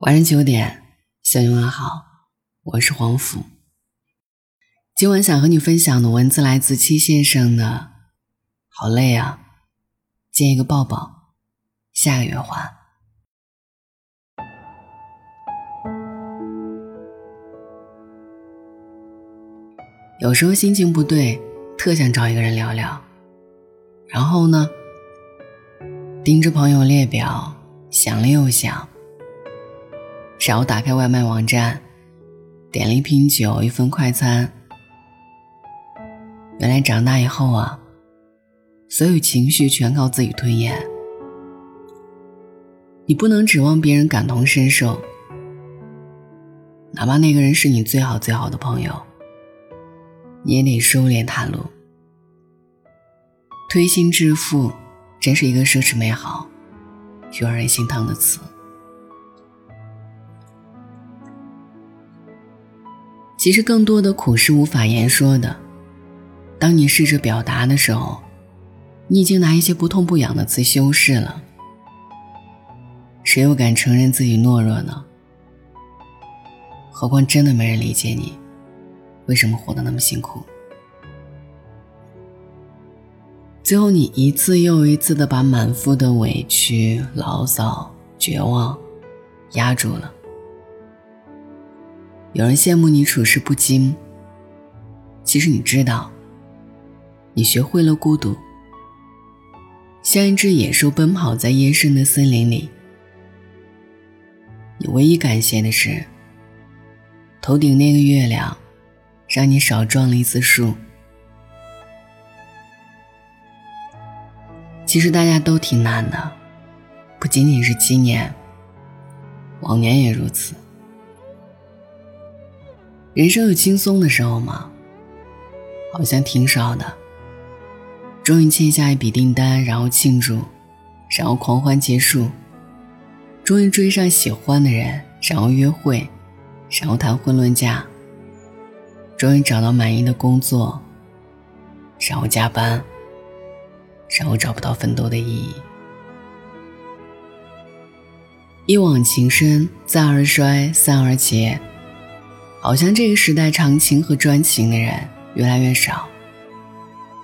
晚上九点，小朋友们好，我是黄甫。今晚想和你分享的文字来自七先生的。好累啊，借一个抱抱，下个月还。有时候心情不对，特想找一个人聊聊，然后呢，盯着朋友列表，想了又想。然后打开外卖网站，点了一瓶酒，一份快餐。原来长大以后啊，所有情绪全靠自己吞咽。你不能指望别人感同身受，哪怕那个人是你最好最好的朋友，你也得收敛袒露。推心置腹，真是一个奢侈美好又让人心疼的词。其实更多的苦是无法言说的。当你试着表达的时候，你已经拿一些不痛不痒的词修饰了。谁又敢承认自己懦弱呢？何况真的没人理解你，为什么活得那么辛苦？最后，你一次又一次的把满腹的委屈、牢骚、绝望压住了。有人羡慕你处事不惊，其实你知道，你学会了孤独，像一只野兽奔跑在夜深的森林里。你唯一感谢的是，头顶那个月亮，让你少撞了一次树。其实大家都挺难的，不仅仅是今年，往年也如此。人生有轻松的时候吗？好像挺少的。终于签下一笔订单，然后庆祝，然后狂欢结束。终于追上喜欢的人，然后约会，然后谈婚论嫁。终于找到满意的工作，然后加班，然后找不到奋斗的意义。一往情深，再而衰，三而竭。好像这个时代长情和专情的人越来越少，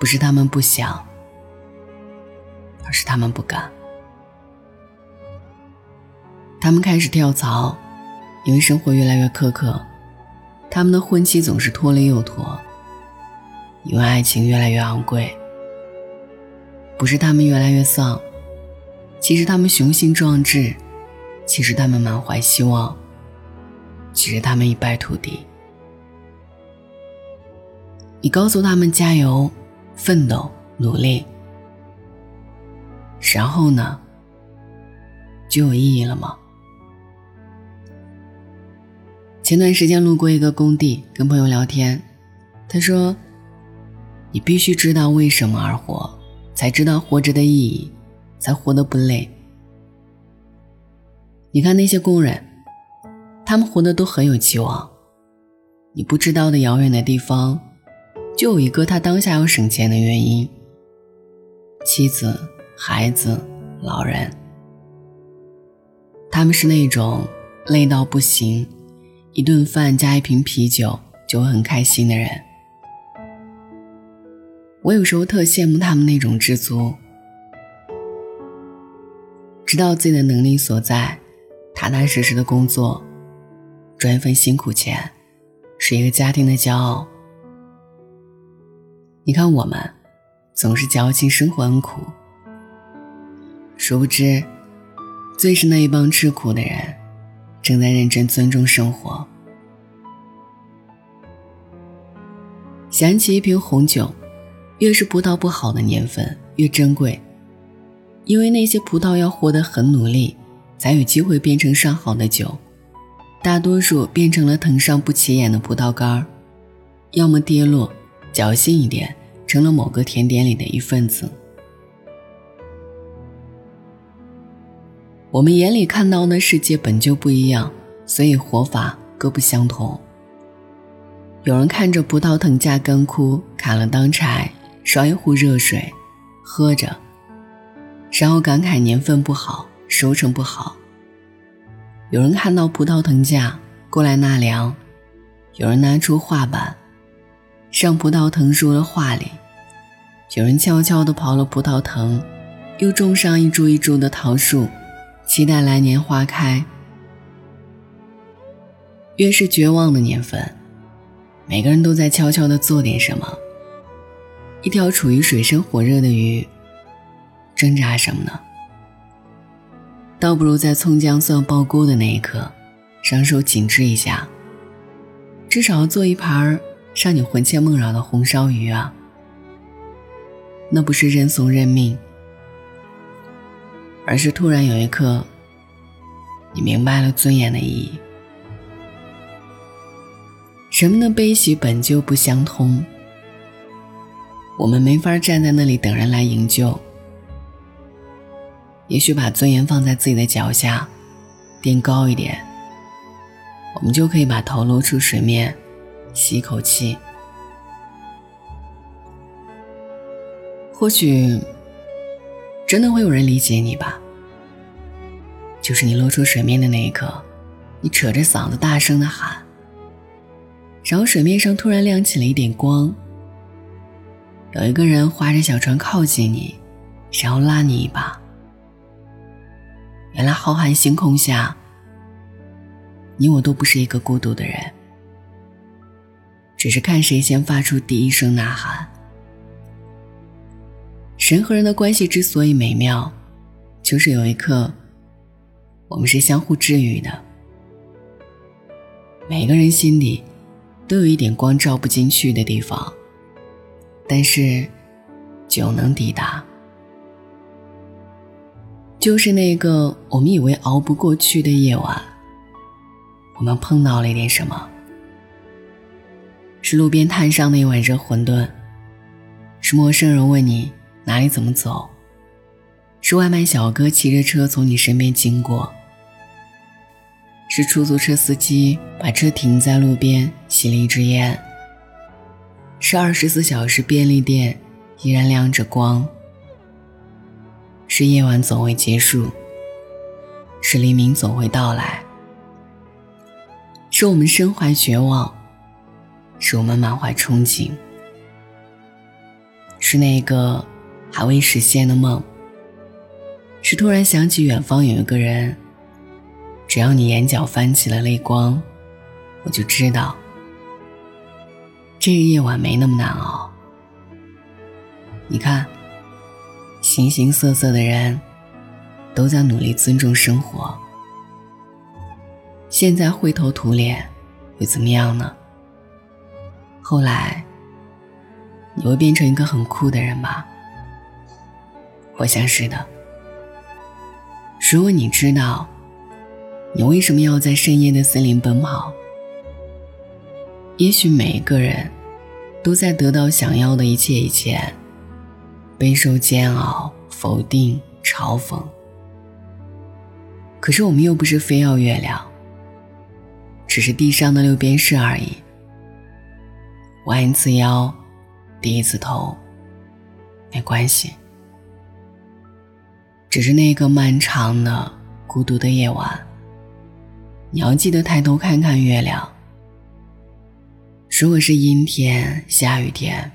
不是他们不想，而是他们不敢。他们开始跳槽，因为生活越来越苛刻；他们的婚期总是拖了又拖，因为爱情越来越昂贵。不是他们越来越丧，其实他们雄心壮志，其实他们满怀希望。其实他们一败涂地。你告诉他们加油、奋斗、努力，然后呢，就有意义了吗？前段时间路过一个工地，跟朋友聊天，他说：“你必须知道为什么而活，才知道活着的意义，才活得不累。”你看那些工人。他们活得都很有期望，你不知道的遥远的地方，就有一个他当下要省钱的原因。妻子、孩子、老人，他们是那种累到不行，一顿饭加一瓶啤酒就会很开心的人。我有时候特羡慕他们那种知足，知道自己的能力所在，踏踏实实的工作。赚一份辛苦钱，是一个家庭的骄傲。你看我们，总是矫情生活很苦，殊不知，最是那一帮吃苦的人，正在认真尊重生活。想起一瓶红酒，越是葡萄不好的年份越珍贵，因为那些葡萄要活得很努力，才有机会变成上好的酒。大多数变成了藤上不起眼的葡萄干儿，要么跌落，侥幸一点成了某个甜点里的一份子。我们眼里看到的世界本就不一样，所以活法各不相同。有人看着葡萄藤架干枯，砍了当柴，烧一壶热水，喝着，然后感慨年份不好，收成不好。有人看到葡萄藤架过来纳凉，有人拿出画板上葡萄藤树的画里，有人悄悄地刨了葡萄藤，又种上一株一株的桃树，期待来年花开。越是绝望的年份，每个人都在悄悄地做点什么。一条处于水深火热的鱼，挣扎什么呢？倒不如在葱姜蒜爆锅的那一刻，双手紧致一下，至少做一盘让你魂牵梦绕的红烧鱼啊！那不是认怂认命，而是突然有一刻，你明白了尊严的意义。人们的悲喜本就不相通，我们没法站在那里等人来营救。也许把尊严放在自己的脚下，垫高一点，我们就可以把头露出水面，吸一口气。或许真的会有人理解你吧。就是你露出水面的那一刻，你扯着嗓子大声的喊，然后水面上突然亮起了一点光，有一个人划着小船靠近你，然后拉你一把。原来浩瀚星空下，你我都不是一个孤独的人，只是看谁先发出第一声呐喊。人和人的关系之所以美妙，就是有一刻，我们是相互治愈的。每个人心里都有一点光照不进去的地方，但是酒能抵达。就是那个我们以为熬不过去的夜晚，我们碰到了一点什么？是路边摊上的一碗热馄饨，是陌生人问你哪里怎么走，是外卖小哥骑着车从你身边经过，是出租车司机把车停在路边吸了一支烟，是二十四小时便利店依然亮着光。是夜晚总会结束，是黎明总会到来，是我们身怀绝望，是我们满怀憧憬，是那个还未实现的梦，是突然想起远方有一个人，只要你眼角翻起了泪光，我就知道这个夜晚没那么难熬。你看。形形色色的人，都在努力尊重生活。现在灰头土脸，会怎么样呢？后来，你会变成一个很酷的人吧？我想是的。如果你知道，你为什么要在深夜的森林奔跑，也许每一个人，都在得到想要的一切以前。备受煎熬、否定、嘲讽。可是我们又不是非要月亮，只是地上的六便士而已。弯一次腰，低一次头，没关系。只是那个漫长的、孤独的夜晚，你要记得抬头看看月亮。如果是阴天、下雨天。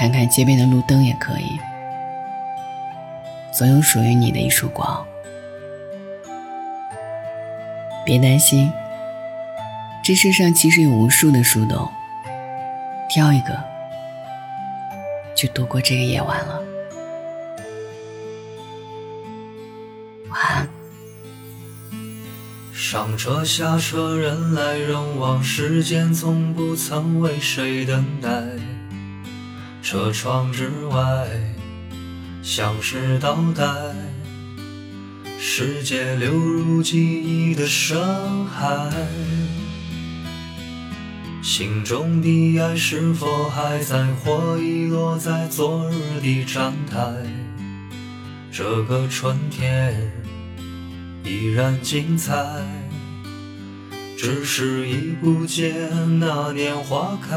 看看街边的路灯也可以，总有属于你的一束光。别担心，这世上其实有无数的树洞，挑一个就度过这个夜晚了。晚安。上车下车，人来人往，时间从不曾为谁等待。车窗之外，像是倒带，世界流入记忆的深海。心中的爱是否还在，或遗落在昨日的站台？这个春天依然精彩，只是已不见那年花开。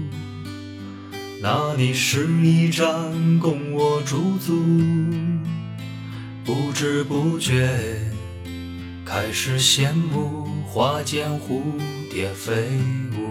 那里是一站供我驻足，不知不觉。开始羡慕花间蝴蝶飞舞。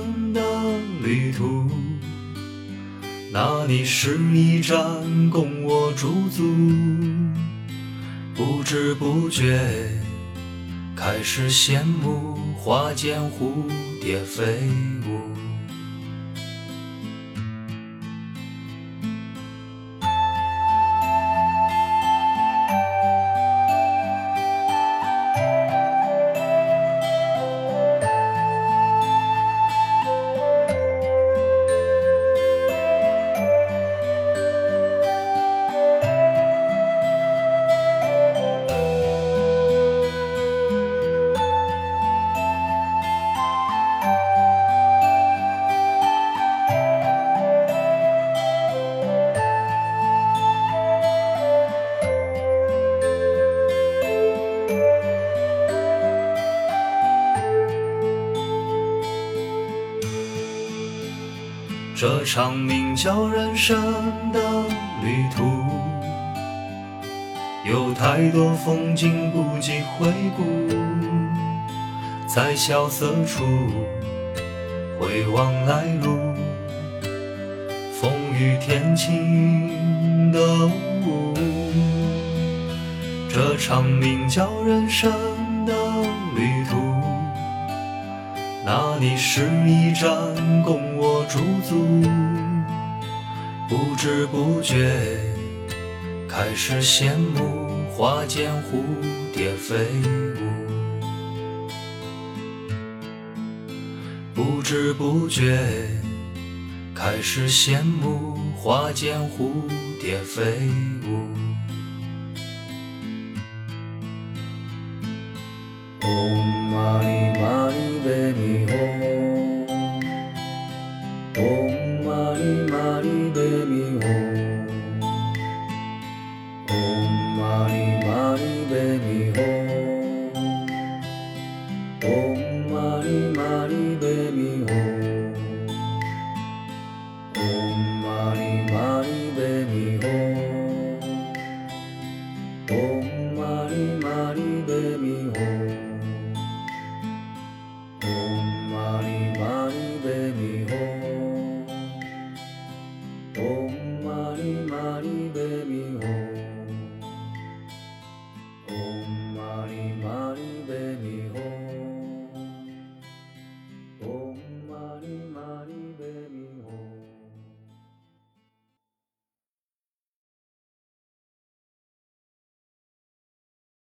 旅途，那里是一站供我驻足，不知不觉开始羡慕花间蝴蝶飞舞。这场名叫人生的旅途，有太多风景不及回顾。在萧瑟处回望来路，风雨天晴的雾。这场名叫人生的旅途。那里是一站供我驻足，不知不觉开始羡慕花间蝴蝶飞舞，不知不觉开始羡慕花间蝴蝶飞舞。Om Mani Mani Padme Hum Om Mani Mani